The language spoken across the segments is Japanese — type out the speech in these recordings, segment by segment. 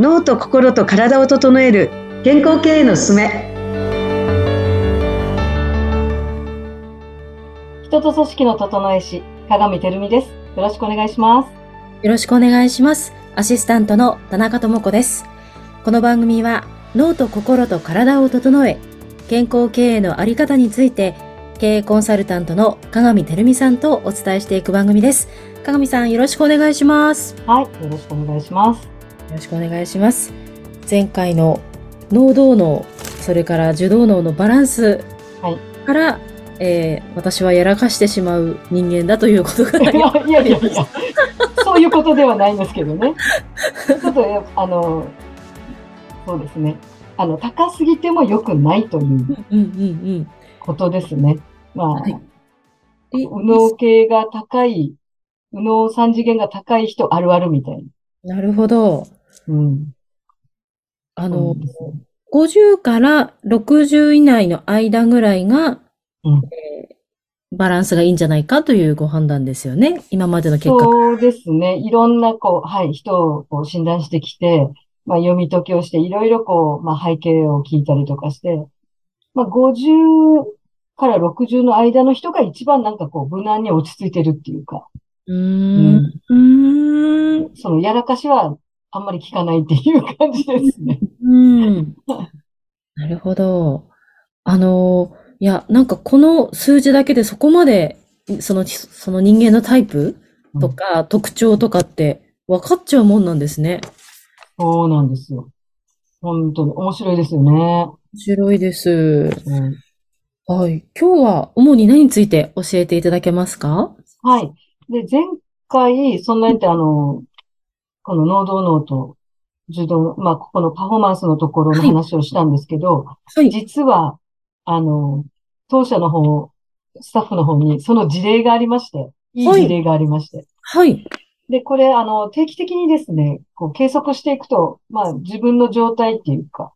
脳と心と体を整える健康経営のすすめ。人と組織の整え師鏡てるみです。よろしくお願いします。よろしくお願いします。アシスタントの田中智子です。この番組は脳と心と体を整え健康経営のあり方について経営コンサルタントの鏡てるみさんとお伝えしていく番組です。鏡さんよろしくお願いします。はいよろしくお願いしますよろしくお願いします。前回の脳動脳それから受動脳のバランスから、はい、えー、私はやらかしてしまう人間だということが いやいやいやいや。そういうことではないんですけどね。ちょっとあのそうですね。あの高すぎても良くないということですね。まあ、はい、右脳系が高い、右脳三次元が高い人あるあるみたいな。なるほど。うん。あの、50から60以内の間ぐらいが、うんえー、バランスがいいんじゃないかというご判断ですよね。今までの結果。そうですね。いろんな、こう、はい、人をこう診断してきて、まあ、読み解きをして、いろいろこう、まあ、背景を聞いたりとかして、まあ、50から60の間の人が一番なんかこう、無難に落ち着いてるっていうか。うん。うん。その、やらかしはあんまり聞かないっていう感じですね。うん。なるほど。あの、いや、なんかこの数字だけでそこまで、その、その人間のタイプとか、特徴とかって分かっちゃうもんなんですね。そうなんですよ。本当に面白いですよね。面白いです。うんはい。今日は主に何について教えていただけますか？はい。で、前回、そんなにってあの、この能動脳と受動、まあ、ここのパフォーマンスのところの話をしたんですけど、はい、実は、あの、当社の方、スタッフの方にその事例がありまして、いい事例がありまして。はい。で、これ、あの、定期的にですね、こう計測していくと、まあ、自分の状態っていうか、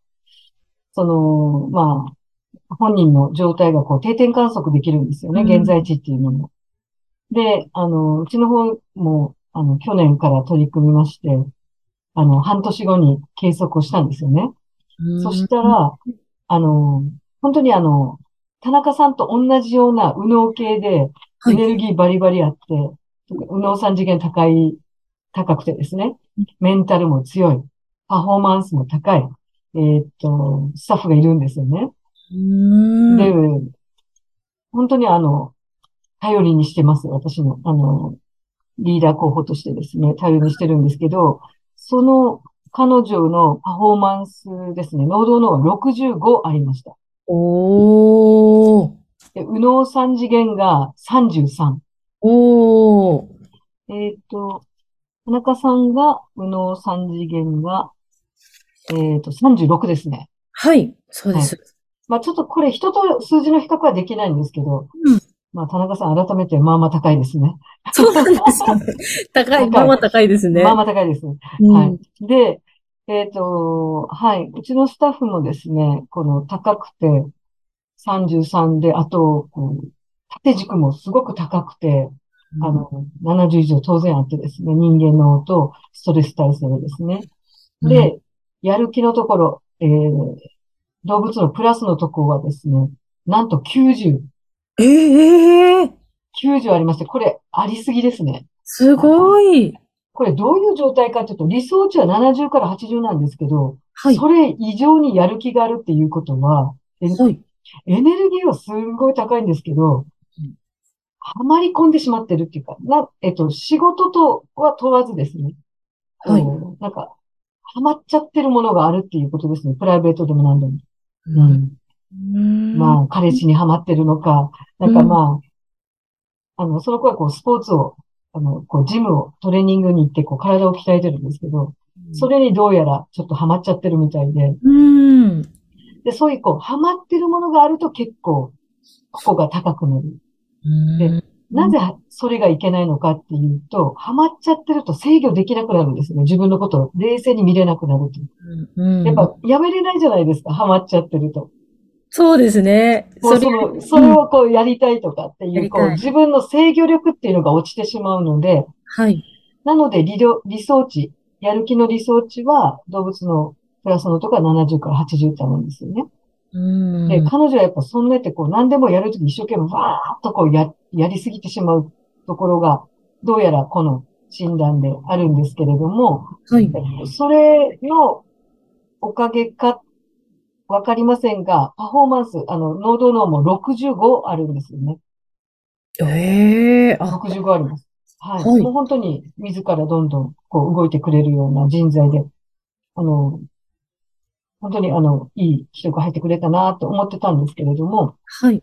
その、まあ、本人の状態がこう定点観測できるんですよね、うん、現在地っていうのも。で、あの、うちの方も、あの、去年から取り組みまして、あの、半年後に計測をしたんですよね。うん、そしたら、あの、本当にあの、田中さんと同じような右脳系で、エネルギーバリバリあって、はい、右脳三次元高い、高くてですね、メンタルも強い、パフォーマンスも高い、えー、っと、スタッフがいるんですよね。で、本当にあの、頼りにしてます。私の、あの、リーダー候補としてですね、頼りにしてるんですけど、その彼女のパフォーマンスですね、能動の65ありました。おー。で、右脳三次元が33。おー。えっ、ー、と、田中さんが、右脳三次元が、えっ、ー、と、36ですね。はい、そうです。はいまあちょっとこれ人と数字の比較はできないんですけど、うん、まあ田中さん改めてまあまあ高いですね。そうなんですね。高い、まあまあ高いですね。まあまあ高いです。うん、はい。で、えっ、ー、と、はい。うちのスタッフもですね、この高くて33で、あと、こう、縦軸もすごく高くて、あの、70以上当然あってですね、人間のとストレス耐性ですね。で、やる気のところ、えー、動物のプラスのところはですね、なんと90。ええー、90ありまして、これありすぎですね。すごい。これどういう状態かというと、理想値は70から80なんですけど、はい、それ以上にやる気があるっていうことは、はい、エネルギーはすんごい高いんですけど、はまり込んでしまってるっていうか、な、えっと、仕事とは問わずですね。はい。なんか、はまっちゃってるものがあるっていうことですね。プライベートでも何でも。うん。まあ、彼氏にハマってるのか、なんかまあ、あの、その子はこう、スポーツを、あの、こう、ジムを、トレーニングに行って、こう、体を鍛えてるんですけど、それにどうやらちょっとハマっちゃってるみたいで、うん。で、そういう、こう、ハマってるものがあると結構、ここが高くなる。で、なぜそれがいけないのかっていうと、ハマっちゃってると制御できなくなるんですね。自分のことを冷静に見れなくなると。うん、やっぱやめれないじゃないですか、ハマっちゃってると。そうですね。それそれをこうやりたいとかっていう、こう自分の制御力っていうのが落ちてしまうので、はい。なので理理想値、やる気の理想値は動物のプラスのとか70から80ってあるんですよね。うん。で、彼女はやっぱそんなってこう何でもやるとき一生懸命わーっとこうや、やりすぎてしまうところが、どうやらこの診断であるんですけれども、はい。それのおかげか、わかりませんが、パフォーマンス、あの、濃度脳も65あるんですよね。ええあ、65あります。はい。はいもう本当に自らどんどんこう動いてくれるような人材で、あの、本当にあの、いい人が入ってくれたなと思ってたんですけれども、はい。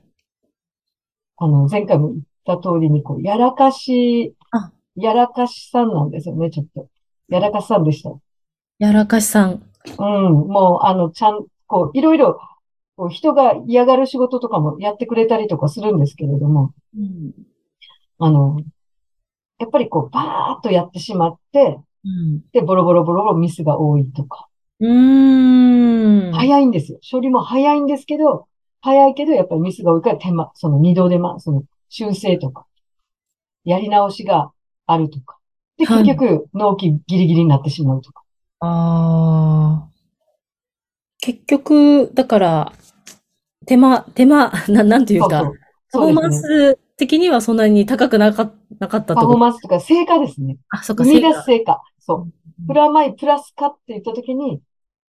あの、前回も言った通りに、こう、やらかしあ、やらかしさんなんですよね、ちょっと。やらかしさんでした。やらかしさん。うん、もう、あの、ちゃん、こう、いろいろ、こう人が嫌がる仕事とかもやってくれたりとかするんですけれども、うん。あの、やっぱりこう、バーっとやってしまって、うん。で、ボロボロボロボロミスが多いとか。うーん。早いんですよ。処理も早いんですけど、早いけど、やっぱりミスが多いから手間、その二度手間、その修正とか、やり直しがあるとか。で、はい結局、納期ギリギリになってしまうとか。ああ。結局、だから、手間、手間、な、なんていうか、そうそう。パフォーマン。ス的にはそんなに高くなか、なかったパフォー。マンスとか成果ですね。あ、そっか、生み出す成果。そう。プラマイプラスかって言ったときに、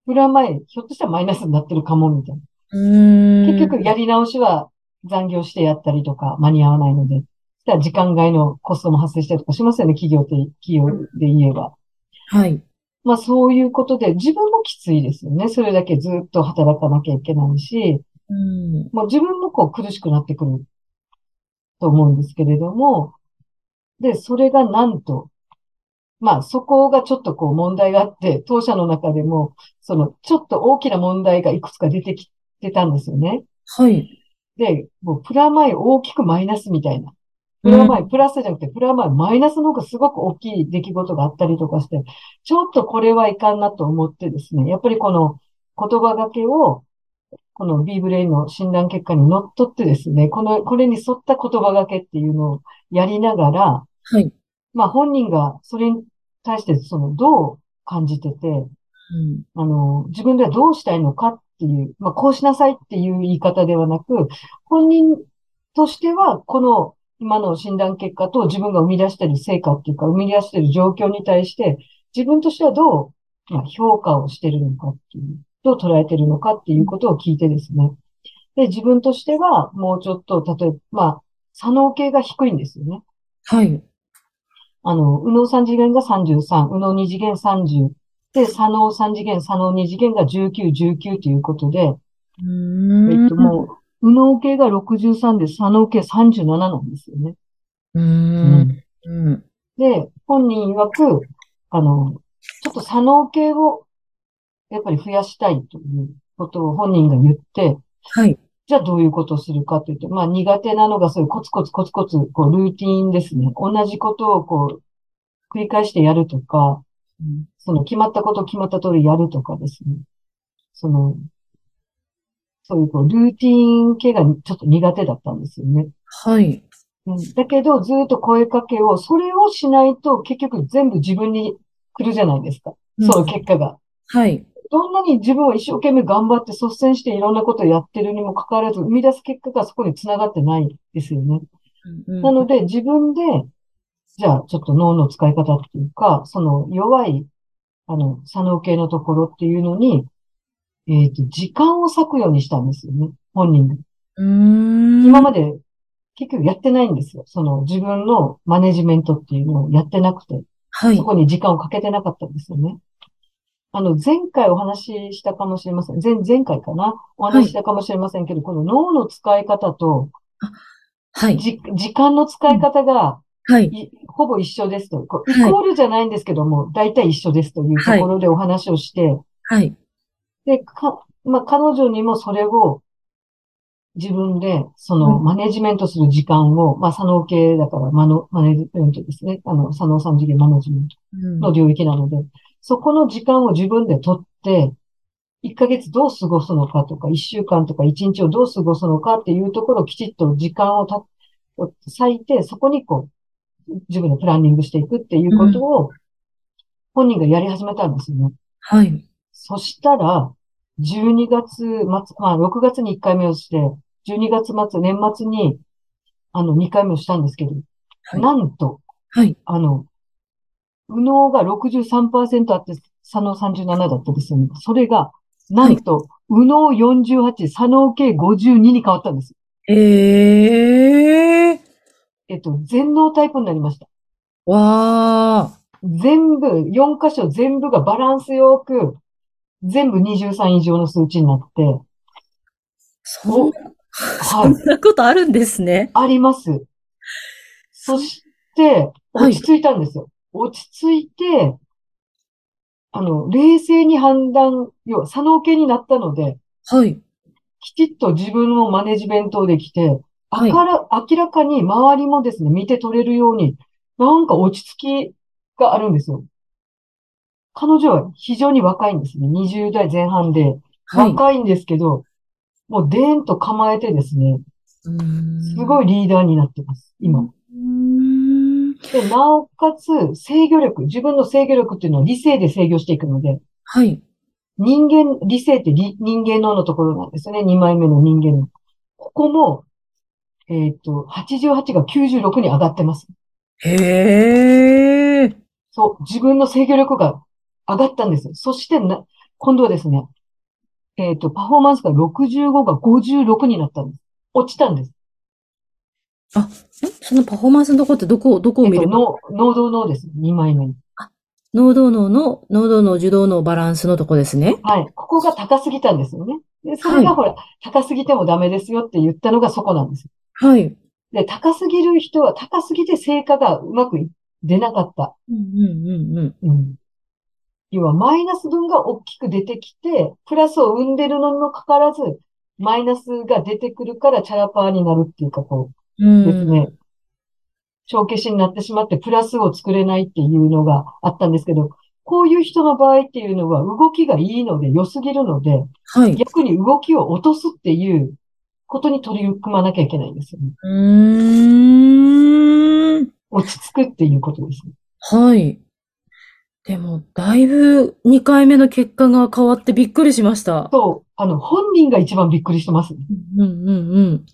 プラマイ、ひょっとしたらマイナスになってるかも、みたいな。結局、やり直しは残業してやったりとか、間に合わないので。そしたら時間外のコストも発生したりとかしますよね、企業って、企業で言えば。はい。まあそういうことで、自分もきついですよね。それだけずっと働かなきゃいけないし、うん。もう自分もこう苦しくなってくると思うんですけれども、で、それがなんと、まあそこがちょっとこう問題があって、当社の中でも、そのちょっと大きな問題がいくつか出てきてたんですよね。はい。で、もうプラマイ大きくマイナスみたいな。プラマイ、プラスじゃなくて、プラマイ、マイナスの方がすごく大きい出来事があったりとかして、ちょっとこれはいかんなと思ってですね、やっぱりこの言葉がけを、この B ブレインの診断結果にのっとってですね、この、これに沿った言葉がけっていうのをやりながら、はい。まあ本人がそれに対してそのどう感じてて、うん。あの、自分ではどうしたいのかっていう、まあ、こうしなさいっていう言い方ではなく、本人としては、この今の診断結果と自分が生み出している成果っていうか、生み出している状況に対して、自分としてはどう、まあ、評価をしているのかっていう、どう捉えているのかっていうことを聞いてですね。で、自分としては、もうちょっと、例えば、まあ、左脳系が低いんですよね。はい。あの、右脳3次元が33、右脳2次元30、で、左脳3次元、左脳2次元が19、19ということで、うーん。えっと、もう、右脳系が63で、左脳系37なんですよね。うーん。うん。で、本人曰く、あの、ちょっと左脳系を、やっぱり増やしたいということを本人が言って、はい。じゃあどういうことをするかというと、まあ苦手なのがそういうコツコツコツコツ、こう、ルーティーンですね。同じことをこう、繰り返してやるとか、うんその決まったことを決まった通りやるとかですね。その、そういうこう、ルーティーン系がちょっと苦手だったんですよね。はい。うんだけど、ずっと声かけを、それをしないと結局全部自分に来るじゃないですか。その結果が。はい。どんなに自分は一生懸命頑張って率先していろんなことをやってるにもかかわらず、生み出す結果がそこに繋がってないですよね。うんなので、自分で、じゃあ、ちょっと脳の使い方っていうか、その弱い、あの、左脳系のところっていうのに、えっと、時間を割くようにしたんですよね。本人が。今まで結局やってないんですよ。その自分のマネジメントっていうのをやってなくて、はいそ。こに時間をかけてなかったんですよね。あの、前回お話ししたかもしれません。前、前回かな？お話ししたかもしれませんけど、この脳の使い方と、はい。じ、時間の使い方が、はい。いほぼ一緒ですと。イコールじゃないんですけども、大体一緒ですというところでお話をして、はい。で、か、まあ、彼女にもそれを自分で、その、うんマネジメントする時間を、まあ、左脳系だから、マノ、マネジメントですね。あの、左脳三次元マネジメントうんの領域なので、そこの時間を自分で取って、1ヶ月どう過ごすのかとか、1週間とか1日をどう過ごすのかっていうところをきちっと時間をた、割いて、そこにこう、自分でプランニングしていくっていうことを、本人がやり始めたんですよね。はい。そしたら、12月末、まあ、6月に1回目をして、12月末、年末に、あの、2回目をしたんですけど、はいなんと、はい。あの、右脳が63%あって、左脳37だったですよね。それが、なんと、右脳48、左脳計52に変わったんです。えええっと、全脳タイプになりました。わあ。全部、4箇所全部がバランスよく、全部23以上の数値になって、そんな、はい、そんなことあるんですね。あります。そして、はい落ち着いたんですよ。落ち着いて、あの、冷静に判断、要は、左脳系になったので、はい。きちっと自分のマネジメントできて、はいあから、明らかに周りもですね、見て取れるように、なんか落ち着きがあるんですよ。彼女は非常に若いんですね。20代前半で。はい。若いんですけど、もうでーんと構えてですね、すすごいリーダーになってます、今。で、なおかつ、制御力、自分の制御力っていうのは理性で制御していくので、はい。人間、理性って理人間脳のところなんですよね。2枚目の人間の。ここも、えっと、88が96に上がってます。へえ。そう、自分の制御力が上がったんですよ。そしてな、今度はですね、えっと、パフォーマンスが65が56になったんです。落ちたんです。んそのパフォーマンスのとこってどこ、どこをえっと、見る脳、脳動脳です。2枚目に。脳動脳の、脳動脳、受動脳バランスのとこですね。はい。ここが高すぎたんですよね。で、それがはいほら、高すぎてもダメですよって言ったのがそこなんですよ。はい。で、高すぎる人は高すぎて成果がうまくい出なかった。うんうんうんうん。うん。要は、マイナス分が大きく出てきて、プラスを生んでるのにもかかわらず、マイナスが出てくるからチャラパーになるっていうか、こううですん。ね。帳消しになってしまって、プラスを作れないっていうのがあったんですけど、こういう人の場合っていうのは、動きがいいので、良すぎるので、はい。逆に動きを落とすっていうことに取り組まなきゃいけないんですよね。うーん。落ち着くっていうことですね。はい。でも、だいぶ2回目の結果が変わってびっくりしました。そう、あの、本人が一番びっくりしてますね。うんうんうん。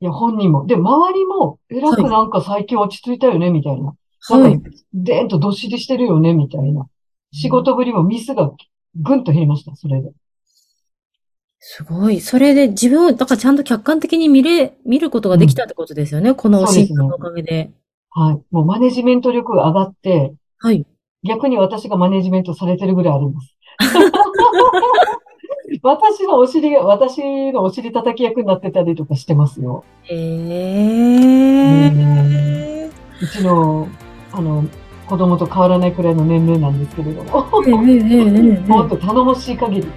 いや、本人も。で、周りも、えらくなんか最近落ち着いたよね、みたいな。はい。でーんとどっしりしてるよね、みたいな。仕事ぶりもミスがぐんと減りました、それで。すごい。それで自分を、だからちゃんと客観的に見れ、見ることができたってことですよね。このそうですね診断のおかげで。はい。もうマネジメント力が上がって、はい。逆に私がマネジメントされてるぐらいあります。私のお尻が、私のお尻叩き役になってたりとかしてますよ。へえ。うちの、あの、子供と変わらないくらいの年齢なんですけれども。もっと頼もしい限り。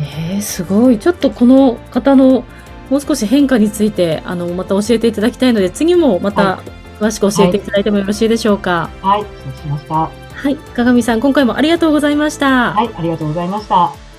えー、すごい。ちょっとこの方のもう少し変化について、あの、また教えていただきたいので、次もまたは詳しく教えていただいてもよろしいでしょうか。はい、そうしました。はい。鏡さん、今回もありがとうございました。はい、ありがとうございました。